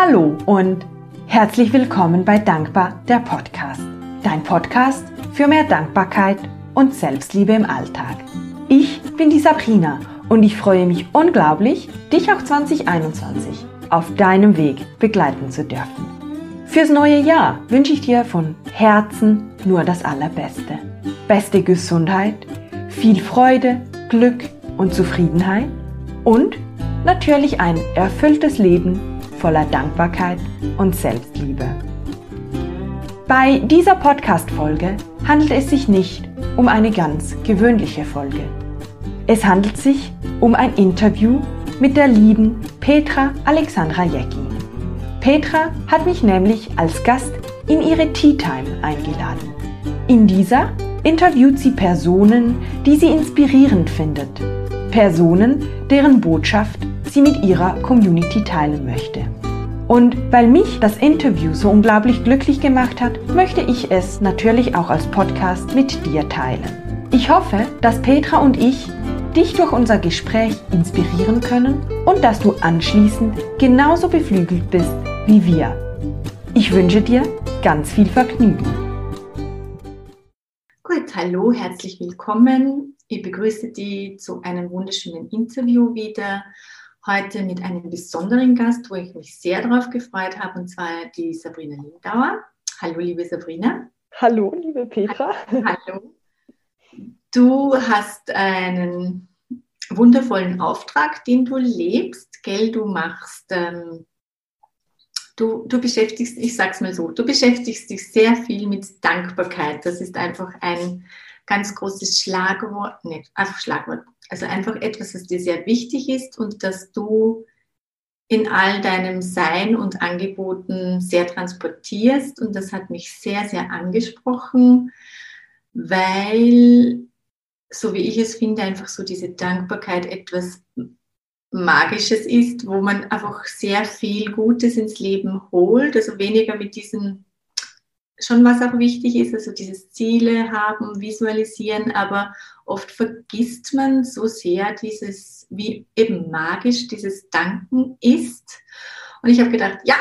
Hallo und herzlich willkommen bei Dankbar, der Podcast. Dein Podcast für mehr Dankbarkeit und Selbstliebe im Alltag. Ich bin die Sabrina und ich freue mich unglaublich, dich auch 2021 auf deinem Weg begleiten zu dürfen. Fürs neue Jahr wünsche ich dir von Herzen nur das Allerbeste. Beste Gesundheit, viel Freude, Glück und Zufriedenheit und natürlich ein erfülltes Leben voller Dankbarkeit und Selbstliebe. Bei dieser Podcast-Folge handelt es sich nicht um eine ganz gewöhnliche Folge. Es handelt sich um ein Interview mit der lieben Petra Alexandra Jecki. Petra hat mich nämlich als Gast in ihre Tea Time eingeladen. In dieser interviewt sie Personen, die sie inspirierend findet. Personen, deren Botschaft sie mit ihrer Community teilen möchte. Und weil mich das Interview so unglaublich glücklich gemacht hat, möchte ich es natürlich auch als Podcast mit dir teilen. Ich hoffe, dass Petra und ich dich durch unser Gespräch inspirieren können und dass du anschließend genauso beflügelt bist wie wir. Ich wünsche dir ganz viel Vergnügen. Gut, hallo, herzlich willkommen. Ich begrüße dich zu einem wunderschönen Interview wieder heute mit einem besonderen Gast, wo ich mich sehr darauf gefreut habe, und zwar die Sabrina Lindauer. Hallo, liebe Sabrina. Hallo, liebe Petra. Hallo. Du hast einen wundervollen Auftrag, den du lebst, gell? Du machst, ähm, du, du beschäftigst, ich sag's mal so, du beschäftigst dich sehr viel mit Dankbarkeit. Das ist einfach ein ganz großes Schlagwort, nicht einfach Schlagwort, also einfach etwas, was dir sehr wichtig ist und dass du in all deinem Sein und Angeboten sehr transportierst. Und das hat mich sehr, sehr angesprochen, weil, so wie ich es finde, einfach so diese Dankbarkeit etwas Magisches ist, wo man einfach sehr viel Gutes ins Leben holt. Also weniger mit diesen schon was auch wichtig ist, also dieses Ziele haben, visualisieren, aber oft vergisst man so sehr dieses, wie eben magisch dieses Danken ist. Und ich habe gedacht, ja,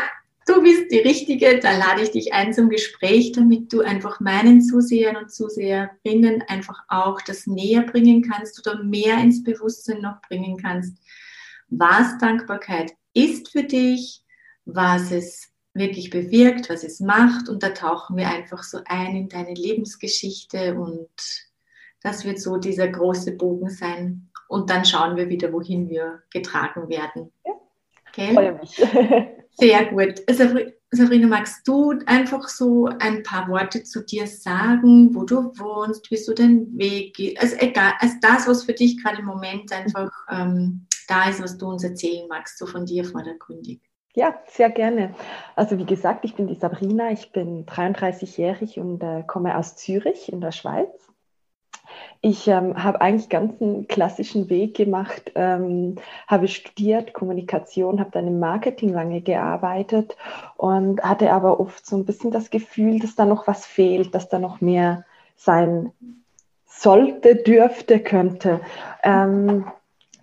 du bist die Richtige, da lade ich dich ein zum Gespräch, damit du einfach meinen Zusehern und Zuseherinnen einfach auch das näher bringen kannst oder mehr ins Bewusstsein noch bringen kannst, was Dankbarkeit ist für dich, was es wirklich bewirkt, was es macht. Und da tauchen wir einfach so ein in deine Lebensgeschichte und das wird so dieser große Bogen sein. Und dann schauen wir wieder, wohin wir getragen werden. Ja, freue mich. Sehr gut. Sabrina, magst du einfach so ein paar Worte zu dir sagen, wo du wohnst, wie so dein Weg geht? Also egal, also das, was für dich gerade im Moment einfach ähm, da ist, was du uns erzählen magst, so von dir vordergründig. Ja, sehr gerne. Also wie gesagt, ich bin die Sabrina, ich bin 33-jährig und äh, komme aus Zürich in der Schweiz. Ich ähm, habe eigentlich ganz einen klassischen Weg gemacht, ähm, habe studiert Kommunikation, habe dann im Marketing lange gearbeitet und hatte aber oft so ein bisschen das Gefühl, dass da noch was fehlt, dass da noch mehr sein sollte, dürfte, könnte. Ähm,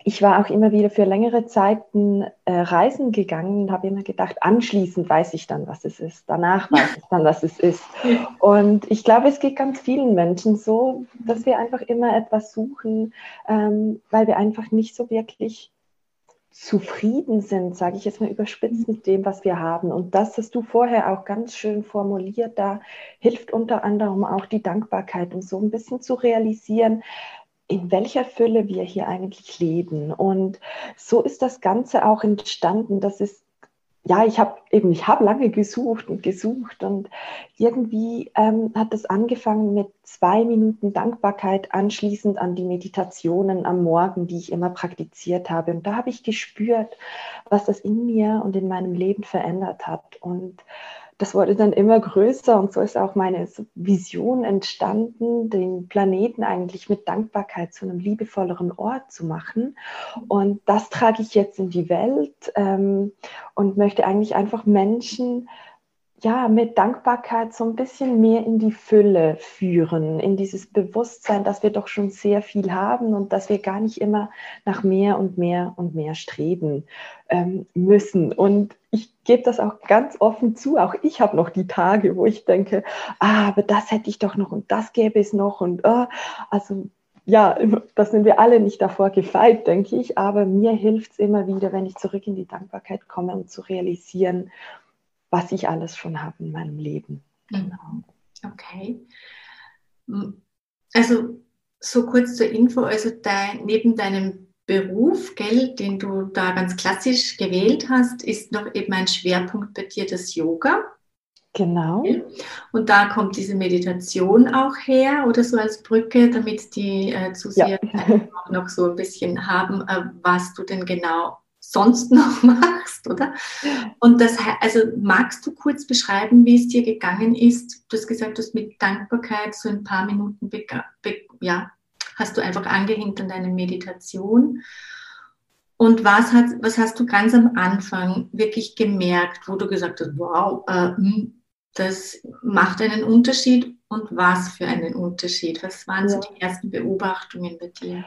ich war auch immer wieder für längere Zeiten äh, reisen gegangen und habe immer gedacht, anschließend weiß ich dann, was es ist. Danach weiß ich dann, was es ist. Und ich glaube, es geht ganz vielen Menschen so, dass wir einfach immer etwas suchen, ähm, weil wir einfach nicht so wirklich zufrieden sind, sage ich jetzt mal überspitzt mit dem, was wir haben. Und das hast du vorher auch ganz schön formuliert. Da hilft unter anderem auch die Dankbarkeit, um so ein bisschen zu realisieren, in welcher Fülle wir hier eigentlich leben. Und so ist das Ganze auch entstanden. Das ist ja, ich habe eben, ich habe lange gesucht und gesucht und irgendwie ähm, hat das angefangen mit zwei Minuten Dankbarkeit anschließend an die Meditationen am Morgen, die ich immer praktiziert habe. Und da habe ich gespürt, was das in mir und in meinem Leben verändert hat. Und das wurde dann immer größer und so ist auch meine Vision entstanden, den Planeten eigentlich mit Dankbarkeit zu einem liebevolleren Ort zu machen. Und das trage ich jetzt in die Welt ähm, und möchte eigentlich einfach Menschen ja, mit Dankbarkeit so ein bisschen mehr in die Fülle führen, in dieses Bewusstsein, dass wir doch schon sehr viel haben und dass wir gar nicht immer nach mehr und mehr und mehr streben ähm, müssen. Und ich gebe das auch ganz offen zu. Auch ich habe noch die Tage, wo ich denke, ah, aber das hätte ich doch noch und das gäbe es noch und oh, also ja, das sind wir alle nicht davor gefeit, denke ich, aber mir hilft es immer wieder, wenn ich zurück in die Dankbarkeit komme, um zu realisieren, was ich alles schon habe in meinem Leben. Genau. Okay. Also so kurz zur Info, also dein, neben deinem Beruf, gell, den du da ganz klassisch gewählt hast, ist noch eben ein Schwerpunkt bei dir das Yoga. Genau. Und da kommt diese Meditation auch her oder so als Brücke, damit die äh, Zuseher ja. auch noch so ein bisschen haben, äh, was du denn genau sonst noch machst, oder? Und das, also magst du kurz beschreiben, wie es dir gegangen ist? Du hast gesagt, du hast mit Dankbarkeit so ein paar Minuten, ja, hast du einfach angehängt an deine Meditation. Und was, hat, was hast du ganz am Anfang wirklich gemerkt, wo du gesagt hast, wow, äh, hm, das macht einen Unterschied und was für einen Unterschied? Was waren ja. so die ersten Beobachtungen bei dir?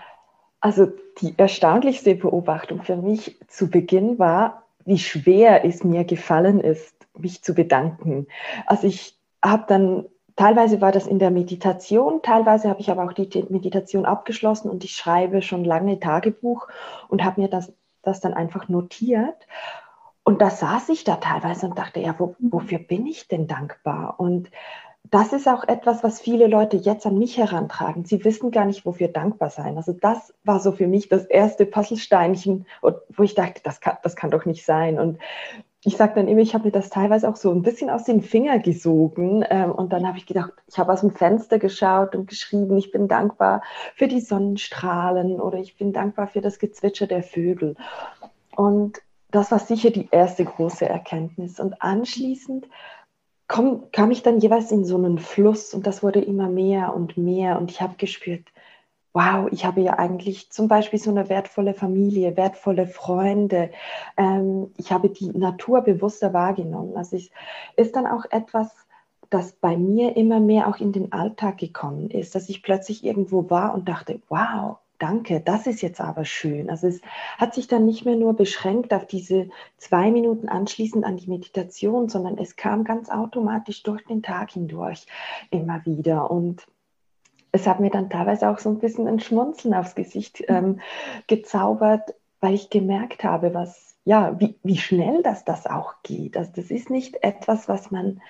Also die erstaunlichste Beobachtung für mich zu Beginn war, wie schwer es mir gefallen ist, mich zu bedanken. Also ich habe dann, teilweise war das in der Meditation, teilweise habe ich aber auch die Meditation abgeschlossen und ich schreibe schon lange Tagebuch und habe mir das, das dann einfach notiert. Und da saß ich da teilweise und dachte, ja, wo, wofür bin ich denn dankbar? Und das ist auch etwas, was viele Leute jetzt an mich herantragen. Sie wissen gar nicht, wofür dankbar sein. Also das war so für mich das erste Puzzlesteinchen, wo ich dachte, das kann, das kann doch nicht sein. Und ich sage dann immer, ich habe mir das teilweise auch so ein bisschen aus den Fingern gesogen. Ähm, und dann habe ich gedacht, ich habe aus dem Fenster geschaut und geschrieben, ich bin dankbar für die Sonnenstrahlen oder ich bin dankbar für das Gezwitscher der Vögel. Und das war sicher die erste große Erkenntnis. Und anschließend komm, kam ich dann jeweils in so einen Fluss und das wurde immer mehr und mehr und ich habe gespürt, wow, ich habe ja eigentlich zum Beispiel so eine wertvolle Familie, wertvolle Freunde. Ähm, ich habe die Natur bewusster wahrgenommen. Also es ist dann auch etwas, das bei mir immer mehr auch in den Alltag gekommen ist, dass ich plötzlich irgendwo war und dachte, wow, danke, das ist jetzt aber schön. Also es hat sich dann nicht mehr nur beschränkt auf diese zwei Minuten anschließend an die Meditation, sondern es kam ganz automatisch durch den Tag hindurch immer wieder. Und es hat mir dann teilweise auch so ein bisschen ein Schmunzeln aufs Gesicht ähm, gezaubert, weil ich gemerkt habe, was, ja, wie, wie schnell das das auch geht. Also das ist nicht etwas, was man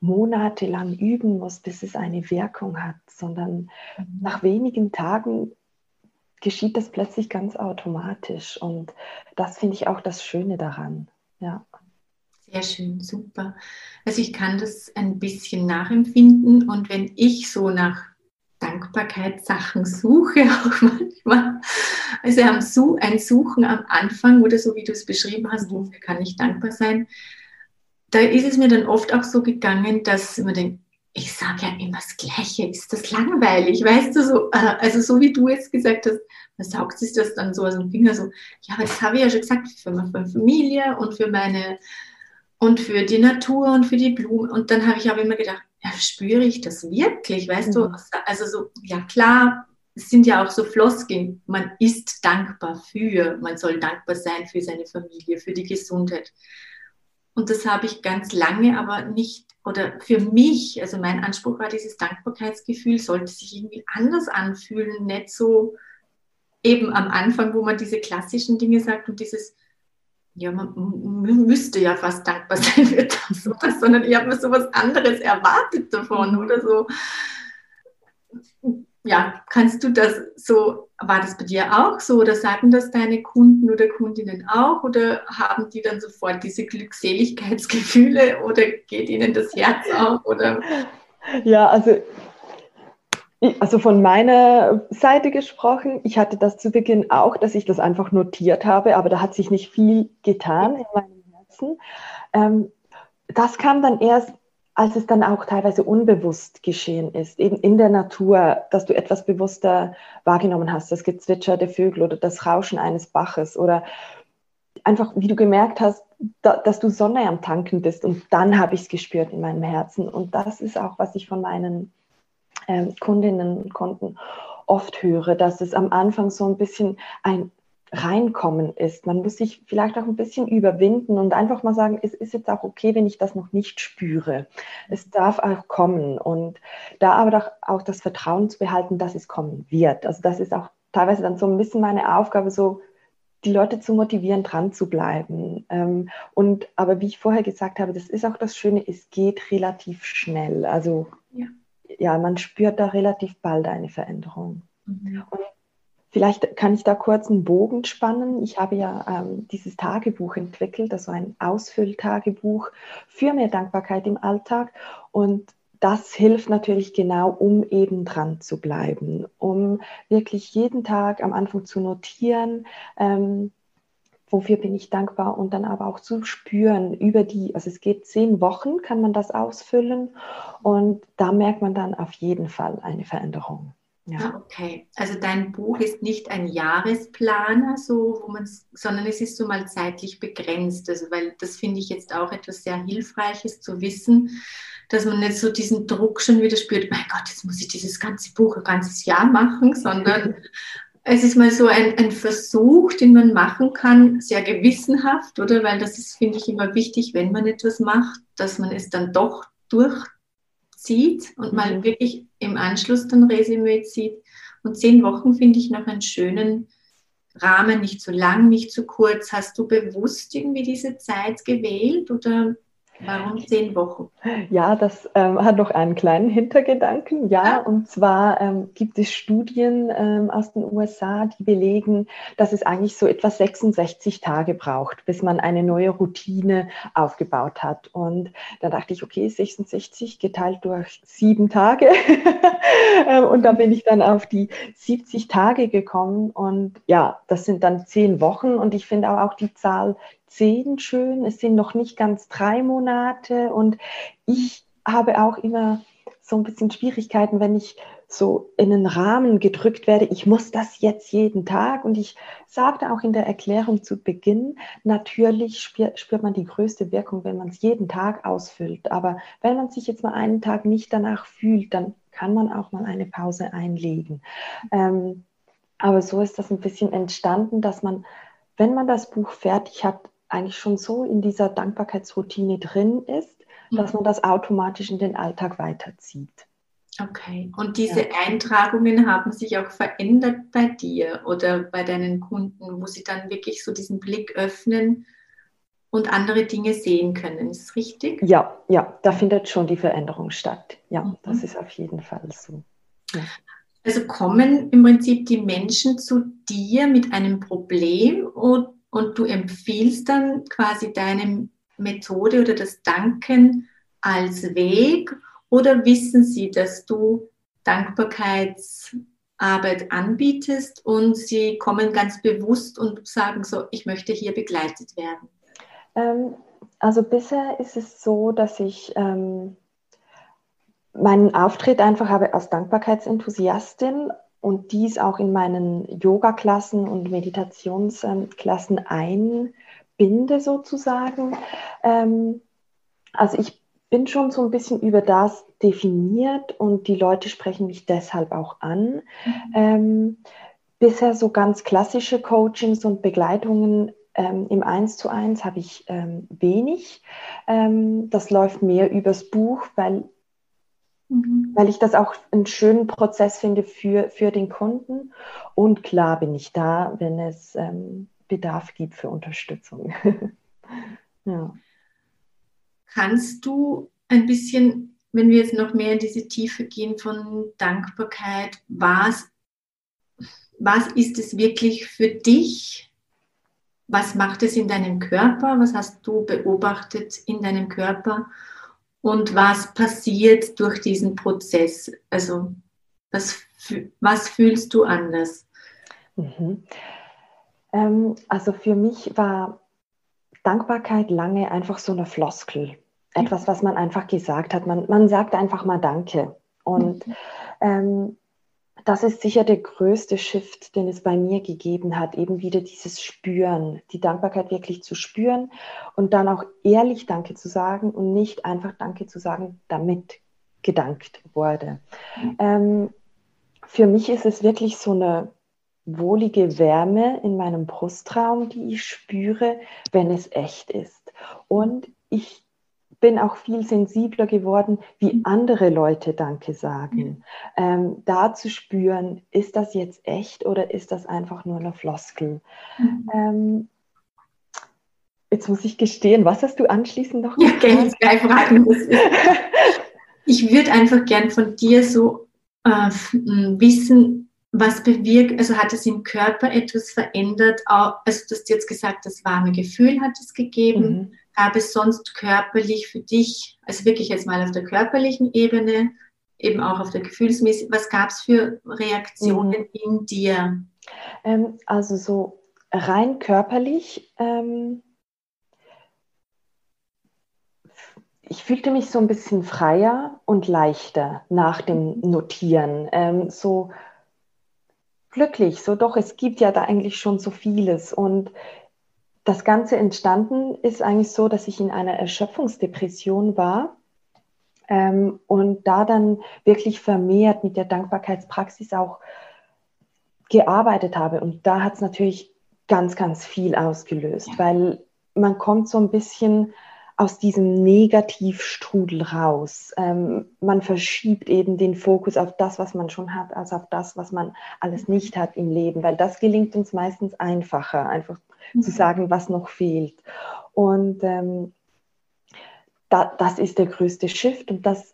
monatelang üben muss, bis es eine Wirkung hat, sondern mhm. nach wenigen Tagen geschieht das plötzlich ganz automatisch. Und das finde ich auch das Schöne daran. Ja. Sehr schön, super. Also ich kann das ein bisschen nachempfinden und wenn ich so nach Dankbarkeitssachen suche, auch manchmal, also ein Suchen am Anfang oder so wie du es beschrieben hast, wofür kann ich dankbar sein, da ist es mir dann oft auch so gegangen, dass man denkt, ich sage ja immer das Gleiche, ist das langweilig, weißt du, so, äh, also so wie du jetzt gesagt hast, man saugt sich das dann so aus dem Finger, so, ja, aber das habe ich ja schon gesagt, für meine Familie und für meine, und für die Natur und für die Blumen. Und dann habe ich aber immer gedacht, ja, spüre ich das wirklich, weißt mhm. du, also so, ja klar, es sind ja auch so Floskeln, man ist dankbar für, man soll dankbar sein für seine Familie, für die Gesundheit. Und das habe ich ganz lange aber nicht oder für mich, also mein Anspruch war, dieses Dankbarkeitsgefühl sollte sich irgendwie anders anfühlen, nicht so eben am Anfang, wo man diese klassischen Dinge sagt und dieses, ja, man müsste ja fast dankbar sein für das oder, sondern ich habe mir so was anderes erwartet davon oder so ja, kannst du das so, war das bei dir auch so oder sagen das deine Kunden oder Kundinnen auch oder haben die dann sofort diese Glückseligkeitsgefühle oder geht ihnen das Herz auf oder? Ja, also also von meiner Seite gesprochen, ich hatte das zu Beginn auch, dass ich das einfach notiert habe, aber da hat sich nicht viel getan in meinem Herzen. Ähm, das kam dann erst als es dann auch teilweise unbewusst geschehen ist, eben in der Natur, dass du etwas bewusster wahrgenommen hast, das Gezwitscher der Vögel oder das Rauschen eines Baches oder einfach, wie du gemerkt hast, da, dass du Sonne am Tanken bist. Und dann habe ich es gespürt in meinem Herzen. Und das ist auch, was ich von meinen äh, Kundinnen und Kunden oft höre, dass es am Anfang so ein bisschen ein Reinkommen ist. Man muss sich vielleicht auch ein bisschen überwinden und einfach mal sagen, es ist jetzt auch okay, wenn ich das noch nicht spüre. Es darf auch kommen und da aber auch das Vertrauen zu behalten, dass es kommen wird. Also das ist auch teilweise dann so ein bisschen meine Aufgabe, so die Leute zu motivieren, dran zu bleiben. Ähm, und aber wie ich vorher gesagt habe, das ist auch das Schöne, es geht relativ schnell. Also ja, ja man spürt da relativ bald eine Veränderung. Mhm. Und Vielleicht kann ich da kurz einen Bogen spannen. Ich habe ja ähm, dieses Tagebuch entwickelt, also ein Ausfülltagebuch für mehr Dankbarkeit im Alltag. Und das hilft natürlich genau, um eben dran zu bleiben, um wirklich jeden Tag am Anfang zu notieren, ähm, wofür bin ich dankbar und dann aber auch zu spüren über die, also es geht zehn Wochen, kann man das ausfüllen und da merkt man dann auf jeden Fall eine Veränderung. Ja. Ah, okay. Also dein Buch ist nicht ein Jahresplaner, so, wo man, sondern es ist so mal zeitlich begrenzt. Also, weil das finde ich jetzt auch etwas sehr Hilfreiches zu wissen, dass man nicht so diesen Druck schon wieder spürt, mein Gott, jetzt muss ich dieses ganze Buch ein ganzes Jahr machen, sondern es ist mal so ein, ein Versuch, den man machen kann, sehr gewissenhaft, oder? Weil das ist, finde ich, immer wichtig, wenn man etwas macht, dass man es dann doch durch zieht und mhm. mal wirklich im Anschluss dann Resümee zieht. Und zehn Wochen finde ich noch einen schönen Rahmen, nicht zu lang, nicht zu kurz. Hast du bewusst irgendwie diese Zeit gewählt oder Warum zehn Wochen? Ja, das ähm, hat noch einen kleinen Hintergedanken. Ja, ah. und zwar ähm, gibt es Studien ähm, aus den USA, die belegen, dass es eigentlich so etwa 66 Tage braucht, bis man eine neue Routine aufgebaut hat. Und da dachte ich, okay, 66 geteilt durch sieben Tage. Ähm, und da bin ich dann auf die 70 Tage gekommen. Und ja, das sind dann zehn Wochen. Und ich finde auch, auch die Zahl zehn schön. Es sind noch nicht ganz drei Monate und ich habe auch immer so ein bisschen Schwierigkeiten, wenn ich so in einen Rahmen gedrückt werde, ich muss das jetzt jeden Tag. Und ich sagte auch in der Erklärung zu Beginn, natürlich spürt, man die größte Wirkung, wenn man es jeden Tag ausfüllt. Aber wenn man sich jetzt mal einen Tag nicht danach fühlt, dann kann man auch mal eine Pause einlegen. Ähm, aber so ist das ein bisschen entstanden, dass man, wenn man das Buch fertig hat, eigentlich schon so in dieser Dankbarkeitsroutine drin ist, mhm. dass man das automatisch in den Alltag weiterzieht. Okay, und diese ja. Eintragungen haben sich auch verändert bei dir oder bei deinen Kunden, wo sie dann wirklich so diesen Blick öffnen und andere Dinge sehen können. Ist das richtig? Ja, ja, da findet schon die Veränderung statt. Ja, mhm. das ist auf jeden Fall so. Ja. Also kommen im Prinzip die Menschen zu dir mit einem Problem und und du empfiehlst dann quasi deine Methode oder das Danken als Weg oder wissen sie, dass du Dankbarkeitsarbeit anbietest und sie kommen ganz bewusst und sagen so, ich möchte hier begleitet werden? Ähm, also bisher ist es so, dass ich ähm, meinen Auftritt einfach habe als Dankbarkeitsenthusiastin und dies auch in meinen Yoga-Klassen und Meditationsklassen einbinde sozusagen. Ähm, also ich bin schon so ein bisschen über das definiert und die Leute sprechen mich deshalb auch an. Mhm. Ähm, bisher so ganz klassische Coachings und Begleitungen ähm, im Eins zu eins habe ich ähm, wenig. Ähm, das läuft mehr übers Buch, weil Mhm. Weil ich das auch einen schönen Prozess finde für, für den Kunden. Und klar bin ich da, wenn es ähm, Bedarf gibt für Unterstützung. ja. Kannst du ein bisschen, wenn wir jetzt noch mehr in diese Tiefe gehen von Dankbarkeit, was, was ist es wirklich für dich? Was macht es in deinem Körper? Was hast du beobachtet in deinem Körper? Und was passiert durch diesen Prozess? Also was, was fühlst du anders? Mhm. Ähm, also für mich war Dankbarkeit lange einfach so eine Floskel. Etwas, was man einfach gesagt hat. Man, man sagt einfach mal Danke. Und mhm. ähm, das ist sicher der größte Shift, den es bei mir gegeben hat, eben wieder dieses Spüren, die Dankbarkeit wirklich zu spüren und dann auch ehrlich Danke zu sagen und nicht einfach Danke zu sagen, damit gedankt wurde. Mhm. Ähm, für mich ist es wirklich so eine wohlige Wärme in meinem Brustraum, die ich spüre, wenn es echt ist. Und ich bin auch viel sensibler geworden, wie andere Leute Danke sagen. Ähm, da zu spüren, ist das jetzt echt oder ist das einfach nur eine Floskel? Mhm. Ähm, jetzt muss ich gestehen, was hast du anschließend noch Ja, gerne gleich fragen. ich würde einfach gern von dir so äh, wissen, was bewirkt, also hat es im Körper etwas verändert? also du hast jetzt gesagt, das warme Gefühl hat es gegeben. Mhm gab es sonst körperlich für dich, also wirklich jetzt mal auf der körperlichen Ebene, eben auch auf der Gefühlsmäßigen, was gab es für Reaktionen mhm. in dir? Ähm, also so rein körperlich, ähm, ich fühlte mich so ein bisschen freier und leichter nach dem mhm. Notieren. Ähm, so glücklich, so doch, es gibt ja da eigentlich schon so vieles. Und das Ganze entstanden ist eigentlich so, dass ich in einer Erschöpfungsdepression war ähm, und da dann wirklich vermehrt mit der Dankbarkeitspraxis auch gearbeitet habe. Und da hat es natürlich ganz, ganz viel ausgelöst, ja. weil man kommt so ein bisschen aus diesem Negativstrudel raus. Ähm, man verschiebt eben den Fokus auf das, was man schon hat, als auf das, was man alles nicht hat im Leben, weil das gelingt uns meistens einfacher, einfach mhm. zu sagen, was noch fehlt. Und ähm, da, das ist der größte Shift und das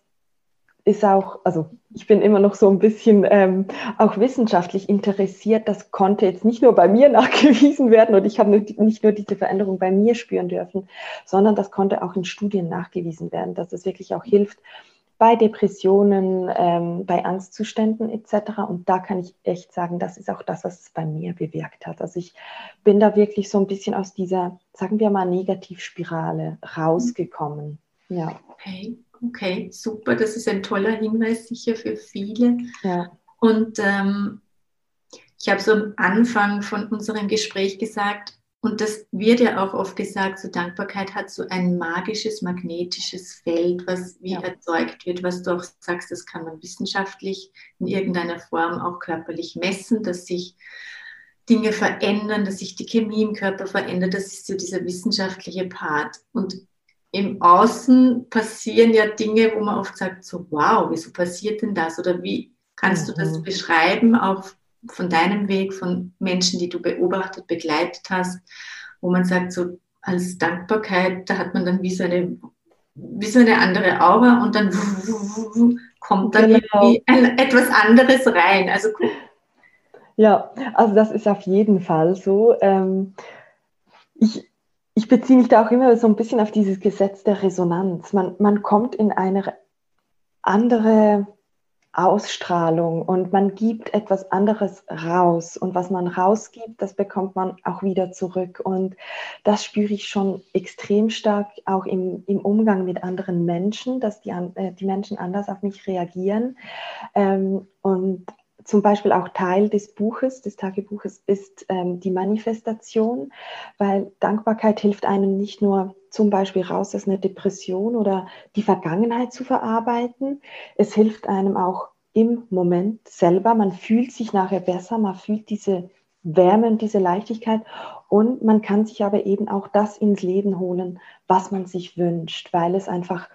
ist auch, also ich bin immer noch so ein bisschen ähm, auch wissenschaftlich interessiert. Das konnte jetzt nicht nur bei mir nachgewiesen werden und ich habe nicht nur diese Veränderung bei mir spüren dürfen, sondern das konnte auch in Studien nachgewiesen werden, dass es wirklich auch hilft bei Depressionen, ähm, bei Angstzuständen etc. Und da kann ich echt sagen, das ist auch das, was es bei mir bewirkt hat. Also ich bin da wirklich so ein bisschen aus dieser, sagen wir mal, Negativspirale rausgekommen. Ja. Okay. Okay, super. Das ist ein toller Hinweis sicher für viele. Ja. Und ähm, ich habe so am Anfang von unserem Gespräch gesagt, und das wird ja auch oft gesagt, so Dankbarkeit hat so ein magisches, magnetisches Feld, was wie ja. erzeugt wird, was du auch sagst, das kann man wissenschaftlich in irgendeiner Form auch körperlich messen, dass sich Dinge verändern, dass sich die Chemie im Körper verändert. Das ist so dieser wissenschaftliche Part. Und im Außen passieren ja Dinge, wo man oft sagt, so wow, wieso passiert denn das? Oder wie kannst du das mhm. beschreiben, auch von deinem Weg, von Menschen, die du beobachtet, begleitet hast, wo man sagt, so als Dankbarkeit, da hat man dann wie so eine, wie so eine andere Aura und dann kommt dann genau. ein, etwas anderes rein. Also Ja, also das ist auf jeden Fall so. Ähm, ich, ich beziehe mich da auch immer so ein bisschen auf dieses Gesetz der Resonanz. Man, man kommt in eine andere Ausstrahlung und man gibt etwas anderes raus. Und was man rausgibt, das bekommt man auch wieder zurück. Und das spüre ich schon extrem stark auch im, im Umgang mit anderen Menschen, dass die, äh, die Menschen anders auf mich reagieren. Ähm, und zum Beispiel auch Teil des Buches, des Tagebuches, ist ähm, die Manifestation, weil Dankbarkeit hilft einem nicht nur zum Beispiel raus aus einer Depression oder die Vergangenheit zu verarbeiten, es hilft einem auch im Moment selber, man fühlt sich nachher besser, man fühlt diese Wärme und diese Leichtigkeit. Und man kann sich aber eben auch das ins Leben holen, was man sich wünscht, weil es einfach,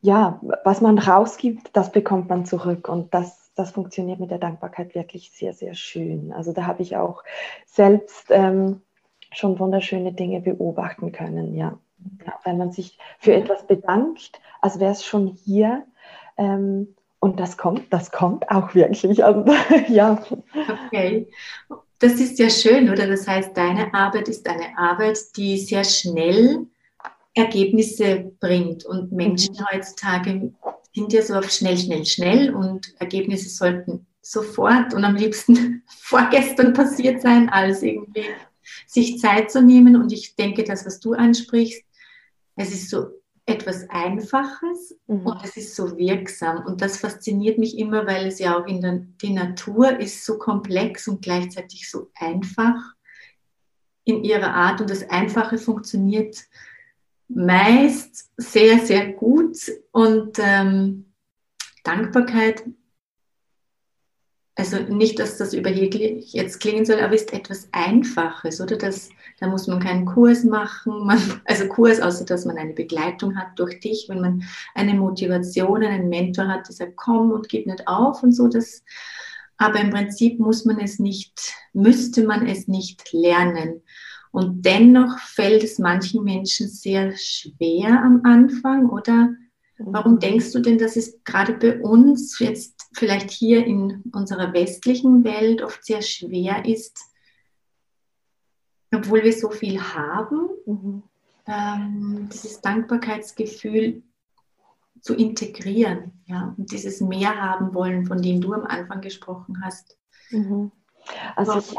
ja, was man rausgibt, das bekommt man zurück. Und das das funktioniert mit der Dankbarkeit wirklich sehr, sehr schön. Also da habe ich auch selbst ähm, schon wunderschöne Dinge beobachten können, ja. ja. Weil man sich für etwas bedankt, als wäre es schon hier. Ähm, und das kommt, das kommt auch wirklich. Also, ja. Okay. Das ist ja schön, oder? Das heißt, deine Arbeit ist eine Arbeit, die sehr schnell Ergebnisse bringt. Und Menschen mhm. heutzutage sind ja so auf schnell, schnell, schnell und Ergebnisse sollten sofort und am liebsten vorgestern passiert sein, als irgendwie sich Zeit zu nehmen. Und ich denke, das, was du ansprichst, es ist so etwas Einfaches mhm. und es ist so wirksam. Und das fasziniert mich immer, weil es ja auch in der die Natur ist so komplex und gleichzeitig so einfach in ihrer Art. Und das Einfache funktioniert meist sehr, sehr gut. Und ähm, Dankbarkeit also nicht, dass das überheblich jetzt klingen soll, aber ist etwas Einfaches, oder? Das, da muss man keinen Kurs machen, man, also Kurs, außer dass man eine Begleitung hat durch dich, wenn man eine Motivation, einen Mentor hat, der sagt, komm und gib nicht auf und so. Das, aber im Prinzip muss man es nicht, müsste man es nicht lernen. Und dennoch fällt es manchen Menschen sehr schwer am Anfang, oder? Warum denkst du denn, dass es gerade bei uns jetzt vielleicht hier in unserer westlichen Welt oft sehr schwer ist, obwohl wir so viel haben, mhm. ähm, dieses Dankbarkeitsgefühl zu integrieren ja, und dieses Mehr haben wollen, von dem du am Anfang gesprochen hast? Mhm. Also ich,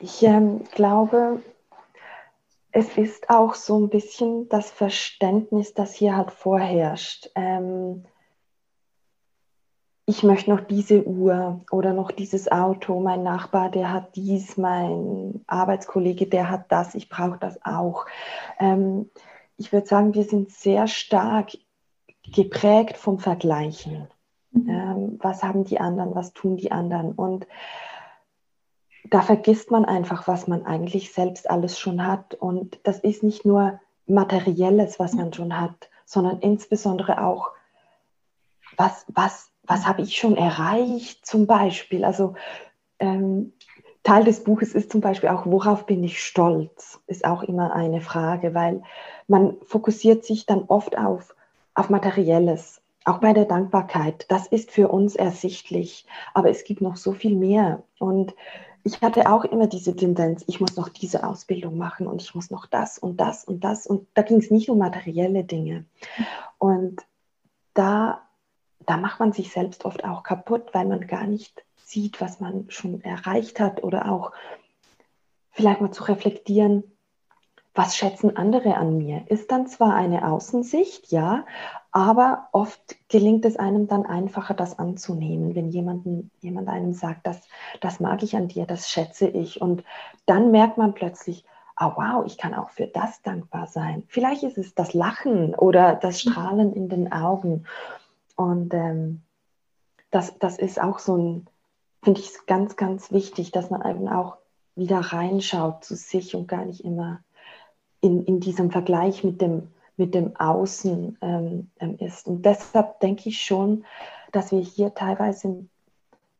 ich ähm, glaube, es ist auch so ein bisschen das Verständnis, das hier halt vorherrscht. Ähm, ich möchte noch diese Uhr oder noch dieses Auto, mein Nachbar, der hat dies, mein Arbeitskollege, der hat das, ich brauche das auch. Ähm, ich würde sagen, wir sind sehr stark geprägt vom Vergleichen. Mhm. Ähm, was haben die anderen, was tun die anderen? Und da vergisst man einfach, was man eigentlich selbst alles schon hat. Und das ist nicht nur materielles, was man schon hat, sondern insbesondere auch, was, was, was habe ich schon erreicht zum Beispiel. Also ähm, Teil des Buches ist zum Beispiel auch, worauf bin ich stolz, ist auch immer eine Frage, weil man fokussiert sich dann oft auf, auf Materielles, auch bei der Dankbarkeit. Das ist für uns ersichtlich, aber es gibt noch so viel mehr. Und ich hatte auch immer diese Tendenz, ich muss noch diese Ausbildung machen und ich muss noch das und das und das. Und da ging es nicht um materielle Dinge. Und da, da macht man sich selbst oft auch kaputt, weil man gar nicht sieht, was man schon erreicht hat oder auch vielleicht mal zu reflektieren, was schätzen andere an mir? Ist dann zwar eine Außensicht, ja, aber oft gelingt es einem dann einfacher, das anzunehmen, wenn jemanden, jemand einem sagt, das, das mag ich an dir, das schätze ich. Und dann merkt man plötzlich, oh wow, ich kann auch für das dankbar sein. Vielleicht ist es das Lachen oder das mhm. Strahlen in den Augen. Und ähm, das, das ist auch so ein, finde ich ganz, ganz wichtig, dass man eben auch wieder reinschaut zu sich und gar nicht immer in, in diesem Vergleich mit dem, mit dem Außen ähm, ähm, ist. Und deshalb denke ich schon, dass wir hier teilweise,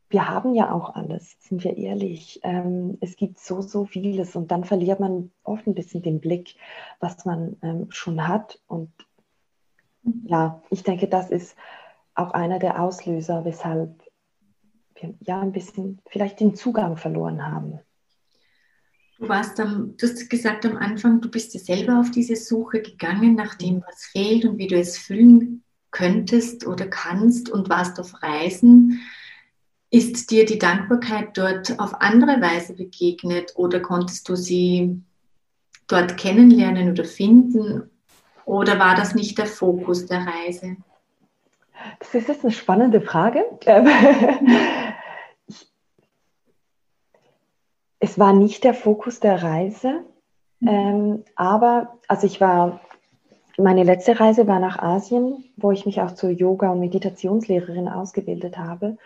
wir haben ja auch alles, sind wir ehrlich. Ähm, es gibt so, so vieles und dann verliert man oft ein bisschen den Blick, was man ähm, schon hat. Und ja, ich denke, das ist auch einer der Auslöser, weshalb wir ja ein bisschen vielleicht den Zugang verloren haben. Du warst am, du hast gesagt am Anfang, du bist ja selber auf diese Suche gegangen nach dem, was fehlt und wie du es füllen könntest oder kannst und warst auf Reisen. Ist dir die Dankbarkeit dort auf andere Weise begegnet oder konntest du sie dort kennenlernen oder finden? Oder war das nicht der Fokus der Reise? Das ist jetzt eine spannende Frage. Es war nicht der Fokus der Reise, mhm. ähm, aber also ich war, meine letzte Reise war nach Asien, wo ich mich auch zur Yoga- und Meditationslehrerin ausgebildet habe.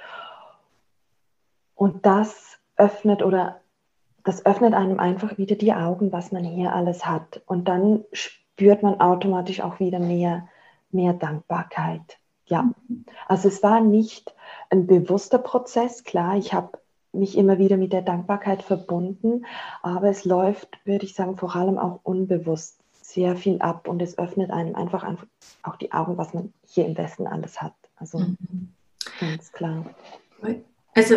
Und das öffnet oder das öffnet einem einfach wieder die Augen, was man hier alles hat. Und dann spürt man automatisch auch wieder mehr, mehr Dankbarkeit. Ja, mhm. also es war nicht ein bewusster Prozess. Klar, ich habe mich immer wieder mit der Dankbarkeit verbunden, aber es läuft, würde ich sagen, vor allem auch unbewusst sehr viel ab und es öffnet einem einfach, auch die Augen, was man hier im Westen alles hat. Also mhm. ganz klar. Also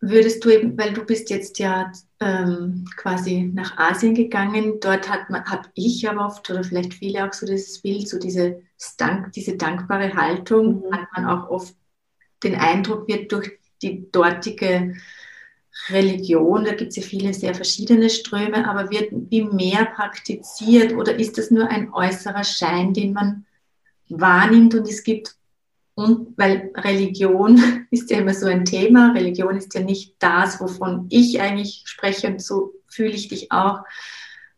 würdest du eben, weil du bist jetzt ja ähm, quasi nach Asien gegangen, dort hat man, habe ich aber oft oder vielleicht viele auch so dieses Bild, so diese, Dank, diese dankbare Haltung, mhm. hat man auch oft den Eindruck, wird durch die dortige Religion, da gibt es ja viele sehr verschiedene Ströme, aber wird wie mehr praktiziert oder ist das nur ein äußerer Schein, den man wahrnimmt und es gibt, und weil Religion ist ja immer so ein Thema, Religion ist ja nicht das, wovon ich eigentlich spreche und so fühle ich dich auch.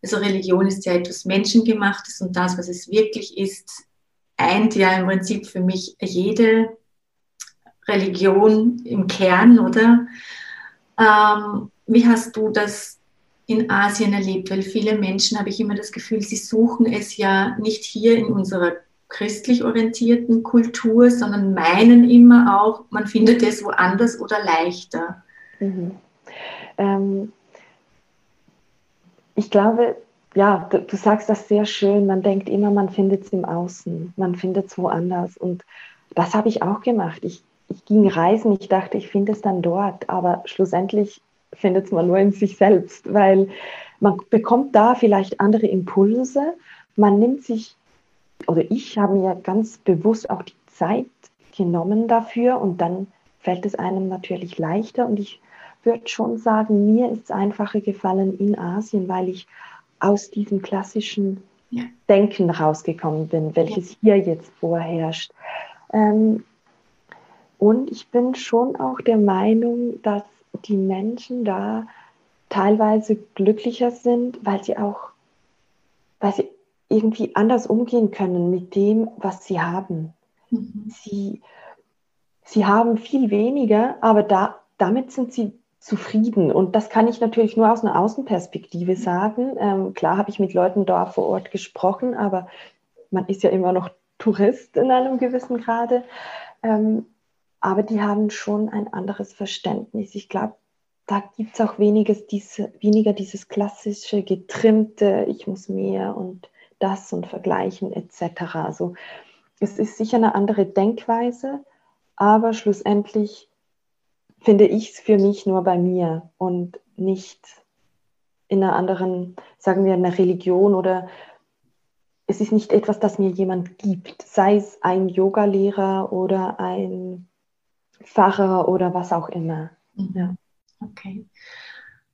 Also Religion ist ja etwas Menschengemachtes und das, was es wirklich ist, eint ja im Prinzip für mich jede Religion im Kern, oder? Ähm, wie hast du das in Asien erlebt? Weil viele Menschen, habe ich immer das Gefühl, sie suchen es ja nicht hier in unserer christlich orientierten Kultur, sondern meinen immer auch, man findet es woanders oder leichter. Mhm. Ähm, ich glaube, ja, du, du, sagst das sehr schön. Man denkt immer, man findet es im Außen, man findet es woanders. Und das habe ich auch gemacht. Ich ich ging reisen, ich dachte, ich finde es dann dort, aber schlussendlich findet man nur in sich selbst, weil man bekommt da vielleicht andere Impulse, man nimmt sich, oder ich habe mir ganz bewusst auch die Zeit genommen dafür und dann fällt es einem natürlich leichter und ich würde schon sagen, mir ist es einfacher gefallen in Asien, weil ich aus diesem klassischen ja. Denken rausgekommen bin, welches ja. hier jetzt vorherrscht. Ähm, und ich bin schon auch der Meinung, dass die Menschen da teilweise glücklicher sind, weil sie auch, weil sie irgendwie anders umgehen können mit dem, was sie haben. Mhm. Sie, sie haben viel weniger, aber da, damit sind sie zufrieden. Und das kann ich natürlich nur aus einer Außenperspektive sagen. Ähm, klar habe ich mit Leuten da vor Ort gesprochen, aber man ist ja immer noch Tourist in einem gewissen Grade. Ähm, aber die haben schon ein anderes Verständnis. Ich glaube, da gibt es auch weniges, diese, weniger dieses klassische getrimmte, ich muss mehr und das und vergleichen etc. Also es ist sicher eine andere Denkweise, aber schlussendlich finde ich es für mich nur bei mir und nicht in einer anderen, sagen wir, einer Religion oder es ist nicht etwas, das mir jemand gibt, sei es ein Yogalehrer oder ein Pfarrer oder was auch immer. Mhm. Ja. Okay.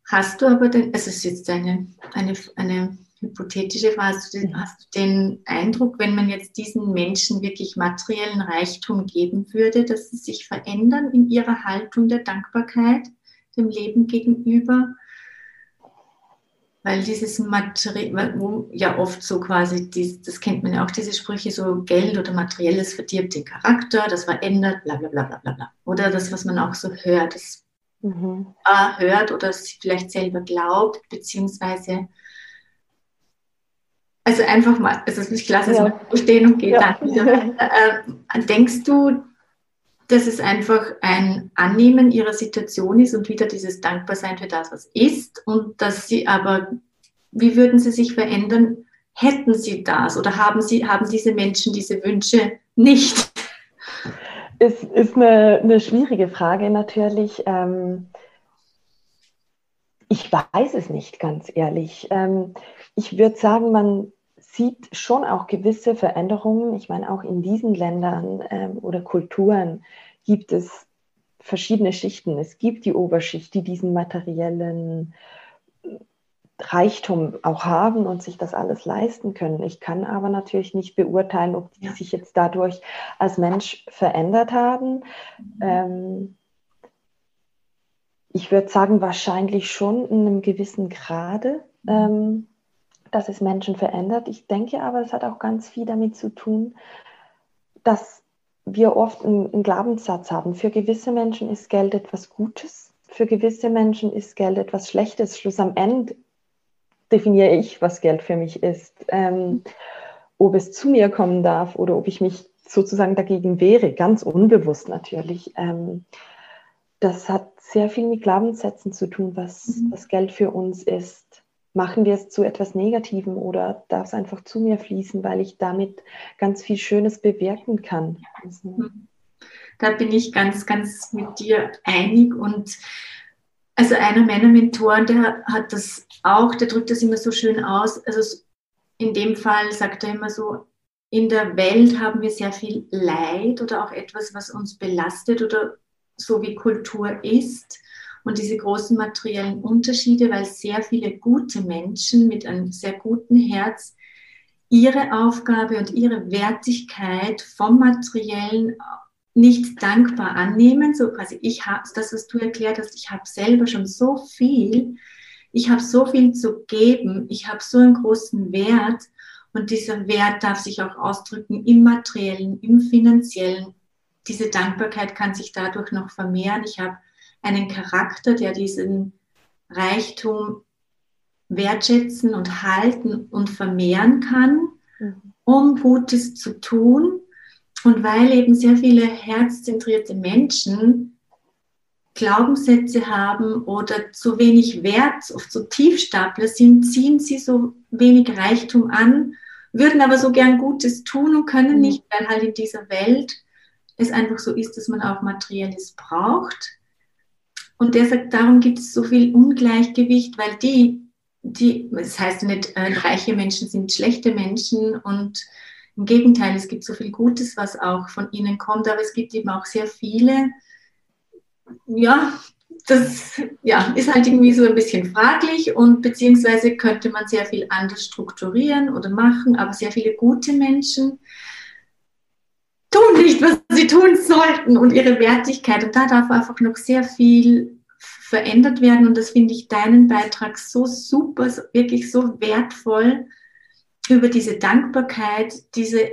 Hast du aber den, also es ist jetzt eine, eine, eine hypothetische Frage, hast du, den, hast du den Eindruck, wenn man jetzt diesen Menschen wirklich materiellen Reichtum geben würde, dass sie sich verändern in ihrer Haltung der Dankbarkeit dem Leben gegenüber? Weil dieses Material, wo ja oft so quasi, das kennt man ja auch, diese Sprüche, so Geld oder Materielles verdirbt den Charakter, das verändert, bla bla bla bla bla bla. Oder das, was man auch so hört, das mhm. Hört oder vielleicht selber glaubt, beziehungsweise also einfach mal, also ich lasse es ja. mal stehen und gehe ja. dann wieder. Äh, denkst du, dass es einfach ein Annehmen ihrer Situation ist und wieder dieses Dankbarsein für das, was ist und dass sie aber, wie würden sie sich verändern, hätten sie das oder haben, sie, haben diese Menschen diese Wünsche nicht? Es ist eine, eine schwierige Frage natürlich. Ähm, ich weiß es nicht, ganz ehrlich. Ähm, ich würde sagen, man sieht schon auch gewisse Veränderungen. Ich meine, auch in diesen Ländern ähm, oder Kulturen gibt es verschiedene Schichten. Es gibt die Oberschicht, die diesen materiellen Reichtum auch haben und sich das alles leisten können. Ich kann aber natürlich nicht beurteilen, ob die sich jetzt dadurch als Mensch verändert haben. Mhm. Ähm, ich würde sagen, wahrscheinlich schon in einem gewissen Grade. Ähm, dass es Menschen verändert. Ich denke aber, es hat auch ganz viel damit zu tun, dass wir oft einen, Glaubenssatz haben. Für gewisse Menschen ist Geld etwas Gutes, für gewisse Menschen ist Geld etwas Schlechtes. Schluss am Ende definiere ich, was Geld für mich ist. Ähm, ob es zu mir kommen darf oder ob ich mich sozusagen dagegen wehre, ganz unbewusst natürlich. Ähm, das hat sehr viel mit Glaubenssätzen zu tun, was, mhm. was Geld für uns ist machen wir es zu etwas Negativem oder darf es einfach zu mir fließen, weil ich damit ganz viel Schönes bewirken kann. Also, hm. da bin ich ganz, ganz mit dir einig und also einer meiner Mentoren, der hat das auch, der drückt das immer so schön aus. Also in dem Fall sagt er immer so, in der Welt haben wir sehr viel Leid oder auch etwas, was uns belastet oder so wie Kultur ist. Und diese großen materiellen Unterschiede, weil sehr viele gute Menschen mit einem sehr guten Herz ihre Aufgabe und ihre Wertigkeit vom materiellen nicht dankbar annehmen. So quasi, ich habe das, was du erklärt hast, ich habe selber schon so viel, ich habe so viel zu geben, ich habe so einen großen Wert und dieser Wert darf sich auch ausdrücken im materiellen, im finanziellen. Diese Dankbarkeit kann sich dadurch noch vermehren. Ich habe einen Charakter, der diesen Reichtum wertschätzen und halten und vermehren kann, mhm. um Gutes zu tun. Und weil eben sehr viele herzzentrierte Menschen Glaubenssätze haben oder zu wenig Wert, oft so Tiefstapler sind, ziehen sie so wenig Reichtum an, würden aber so gern Gutes tun und können mhm. nicht, weil halt in dieser Welt es einfach so ist, dass man auch Materielles braucht. Und der sagt, darum gibt es so viel Ungleichgewicht, weil die, die, das heißt nicht, äh, reiche Menschen sind schlechte Menschen und im Gegenteil, es gibt so viel Gutes, was auch von ihnen kommt, aber es gibt eben auch sehr viele, ja, das ja, ist halt irgendwie so ein bisschen fraglich und beziehungsweise könnte man sehr viel anders strukturieren oder machen, aber sehr viele gute Menschen tun nicht, was sie tun sollten und ihre Wertigkeit. Und da darf einfach noch sehr viel verändert werden. Und das finde ich deinen Beitrag so super, wirklich so wertvoll, über diese Dankbarkeit, diese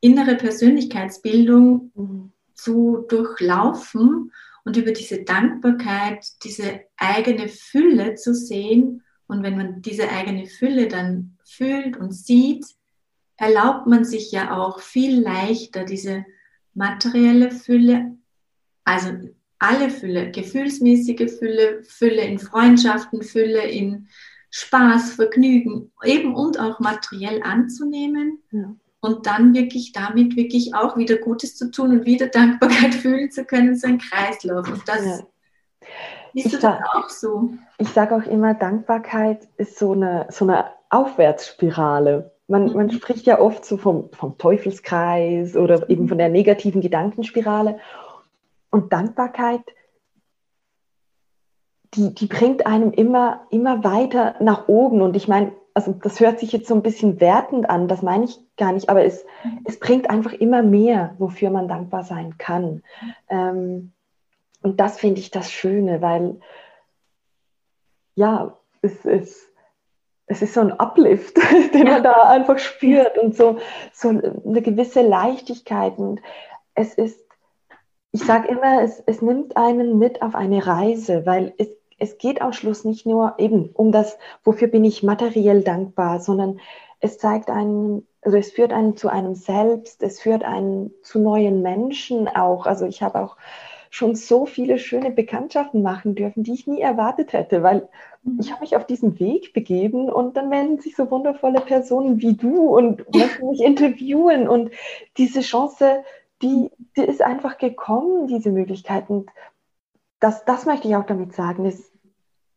innere Persönlichkeitsbildung zu durchlaufen und über diese Dankbarkeit, diese eigene Fülle zu sehen. Und wenn man diese eigene Fülle dann fühlt und sieht, erlaubt man sich ja auch viel leichter diese materielle Fülle, also alle Fülle, gefühlsmäßige Fülle, Fülle in Freundschaften, Fülle in Spaß, Vergnügen, eben und auch materiell anzunehmen ja. und dann wirklich damit wirklich auch wieder Gutes zu tun und wieder Dankbarkeit fühlen zu können, so ein Kreislauf. Und das ja. ist ich sag, auch so. Ich sage auch immer, Dankbarkeit ist so eine, so eine Aufwärtsspirale. Man, mhm. man spricht ja oft so vom, vom Teufelskreis oder eben von der negativen Gedankenspirale. Und Dankbarkeit, die, die bringt einem immer, immer weiter nach oben. Und ich meine, also das hört sich jetzt so ein bisschen wertend an, das meine ich gar nicht, aber es, mhm. es bringt einfach immer mehr, wofür man dankbar sein kann. Ähm, und das finde ich das Schöne, weil ja, es ist es ist so ein Uplift, den man da einfach spürt und so, so eine gewisse Leichtigkeit. Und es ist, ich sage immer, es, es nimmt einen mit auf eine Reise, weil es, es geht am Schluss nicht nur eben um das, wofür bin ich materiell dankbar, sondern es zeigt einen, also es führt einen zu einem selbst, es führt einen zu neuen Menschen auch. Also ich habe auch schon so viele schöne Bekanntschaften machen dürfen, die ich nie erwartet hätte, weil mhm. ich habe mich auf diesen Weg begeben und dann melden sich so wundervolle Personen wie du und möchten mich interviewen und diese Chance, die, die ist einfach gekommen, diese Möglichkeit und das, das möchte ich auch damit sagen. Es,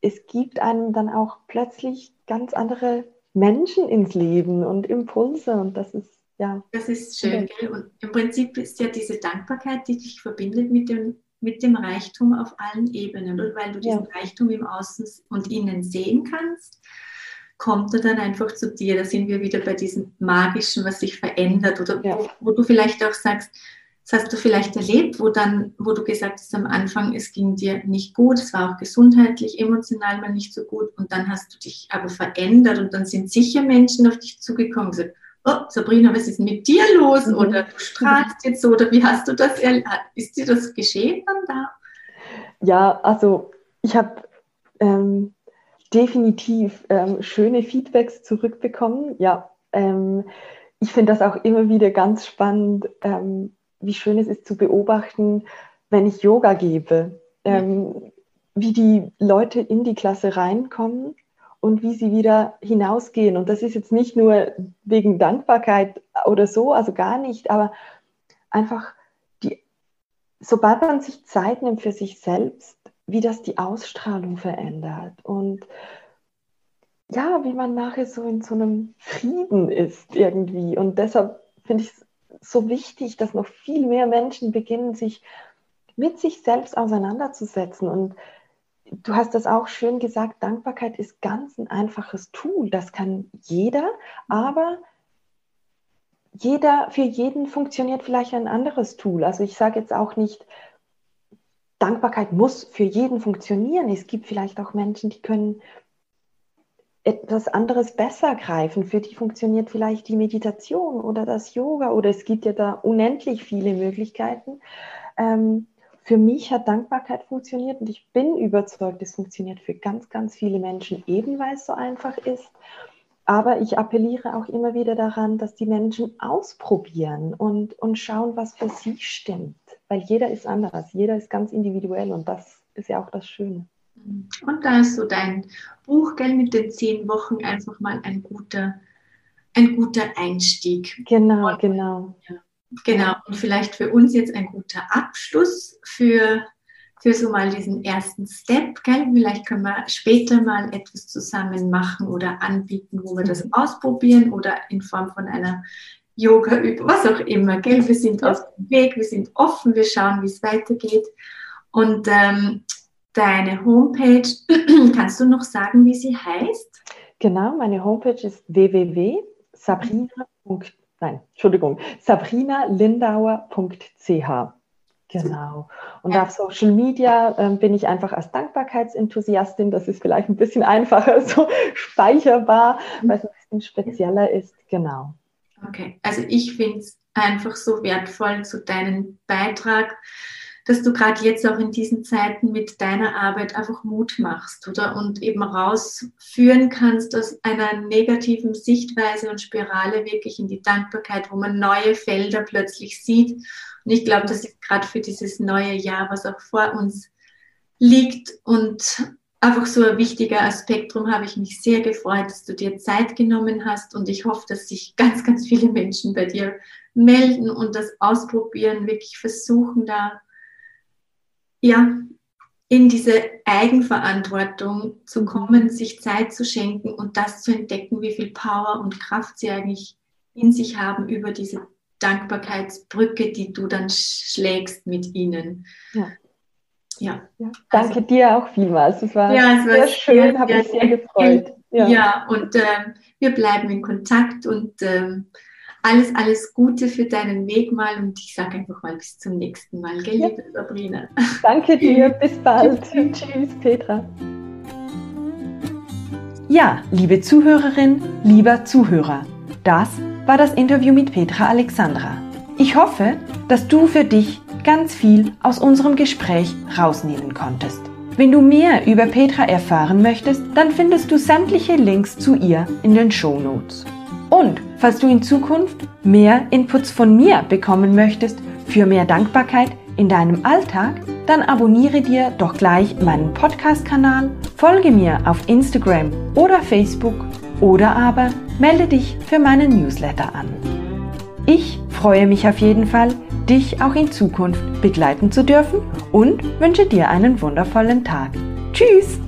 es gibt einem dann auch plötzlich ganz andere Menschen ins Leben und Impulse und das ist ja. Das ist schön, gell? Und im Prinzip ist ja diese Dankbarkeit, die dich verbindet mit dem mit dem Reichtum auf allen Ebenen. Und weil du diesen ja. Reichtum im Außen und Innen sehen kannst, kommt er dann einfach zu dir. Da sind wir wieder bei diesem Magischen, was sich verändert. Oder ja. wo, wo, du vielleicht auch sagst, das hast du vielleicht erlebt, wo dann, wo du gesagt hast am Anfang, es ging dir nicht gut, es war auch gesundheitlich, emotional mal nicht so gut und dann hast du dich aber verändert und dann sind sicher Menschen auf dich zugekommen und gesagt, oh, Sabrina, was ist mit dir los? Mhm. Oder du strahlst jetzt so, oder wie hast du das, ist dir das geschehen dann da? Ja, also ich habe ähm, definitiv ähm, schöne Feedbacks zurückbekommen. Ja, ähm, ich finde das auch immer wieder ganz spannend, ähm, wie schön es ist zu beobachten, wenn ich Yoga gebe, mhm. wie die Leute in die Klasse reinkommen und wie sie wieder hinausgehen. Und das ist jetzt nicht nur wegen Dankbarkeit oder so, also gar nicht, aber einfach die, sobald man sich Zeit nimmt für sich selbst, wie das die Ausstrahlung verändert und ja, wie man nachher so in so einem Frieden ist irgendwie. Und deshalb finde ich es so wichtig, dass noch viel mehr Menschen beginnen, sich mit sich selbst auseinanderzusetzen und du hast das auch schön gesagt, Dankbarkeit ist ganz ein einfaches Tool. Das kann jeder, aber jeder, für jeden funktioniert vielleicht ein anderes Tool. Also ich sage jetzt auch nicht, Dankbarkeit muss für jeden funktionieren. Es gibt vielleicht auch Menschen, die können etwas anderes besser greifen. Für die funktioniert vielleicht die Meditation oder das Yoga oder es gibt ja da unendlich viele Möglichkeiten. Ähm, für mich hat Dankbarkeit funktioniert und ich bin überzeugt, es funktioniert für ganz, ganz viele Menschen eben, weil es so einfach ist. Aber ich appelliere auch immer wieder daran, dass die Menschen ausprobieren und, und schauen, was für sie stimmt. Weil jeder ist anders, jeder ist ganz individuell und das ist ja auch das Schöne. Und da ist so dein Buch, gell, mit den zehn Wochen einfach mal ein guter, ein guter Einstieg. Genau, und, genau. Ja. Genau, und vielleicht für uns jetzt ein guter Abschluss für, für so mal diesen ersten Step. Gell? Vielleicht können wir später mal etwas zusammen machen oder anbieten, wo wir das mhm. ausprobieren oder in Form von einer Yoga-Übung, was auch immer. Gell? Wir sind auf dem Weg, wir sind offen, wir schauen, wie es weitergeht. Und ähm, deine Homepage, kannst du noch sagen, wie sie heißt? Genau, meine Homepage ist www.sabrina.de nein, Entschuldigung, sabrinalindauer.ch. Genau. Und ja. auf Social Media äh, bin ich einfach als Dankbarkeitsenthusiastin. Das ist vielleicht ein bisschen einfacher so speicherbar, weil es ein bisschen spezieller ist. Genau. Okay, also ich finde es einfach so wertvoll zu deinem Beitrag dass du gerade jetzt auch in diesen Zeiten mit deiner Arbeit einfach Mut machst, oder? Und eben rausführen kannst aus einer negativen Sichtweise und Spirale wirklich in die Dankbarkeit, wo man neue Felder plötzlich sieht. Und ich glaube, das ist gerade für dieses neue Jahr, was auch vor uns liegt und einfach so ein wichtiger Aspekt. Darum habe ich mich sehr gefreut, dass du dir Zeit genommen hast und ich hoffe, dass sich ganz, ganz viele Menschen bei dir melden und das ausprobieren, wirklich versuchen, da ja, in diese Eigenverantwortung zu kommen, sich Zeit zu schenken und das zu entdecken, wie viel Power und Kraft sie eigentlich in sich haben über diese Dankbarkeitsbrücke, die du dann schlägst mit ihnen. Ja. Ja. ja. Danke also, dir auch vielmals. Es war, ja, es war sehr schön, habe mich sehr gefreut. Ja, ja und äh, wir bleiben in Kontakt und äh, alles, alles Gute für deinen Weg mal und ich sage einfach mal bis zum nächsten Mal, gell, ja. liebe Sabrina. Danke dir, bis bald. Tschüss, Petra. Ja, liebe Zuhörerin, lieber Zuhörer, das war das Interview mit Petra Alexandra. Ich hoffe, dass du für dich ganz viel aus unserem Gespräch rausnehmen konntest. Wenn du mehr über Petra erfahren möchtest, dann findest du sämtliche Links zu ihr in den Show Notes. Und falls du in Zukunft mehr Inputs von mir bekommen möchtest für mehr Dankbarkeit in deinem Alltag, dann abonniere dir doch gleich meinen Podcast-Kanal, folge mir auf Instagram oder Facebook oder aber melde dich für meinen Newsletter an. Ich freue mich auf jeden Fall, dich auch in Zukunft begleiten zu dürfen und wünsche dir einen wundervollen Tag. Tschüss!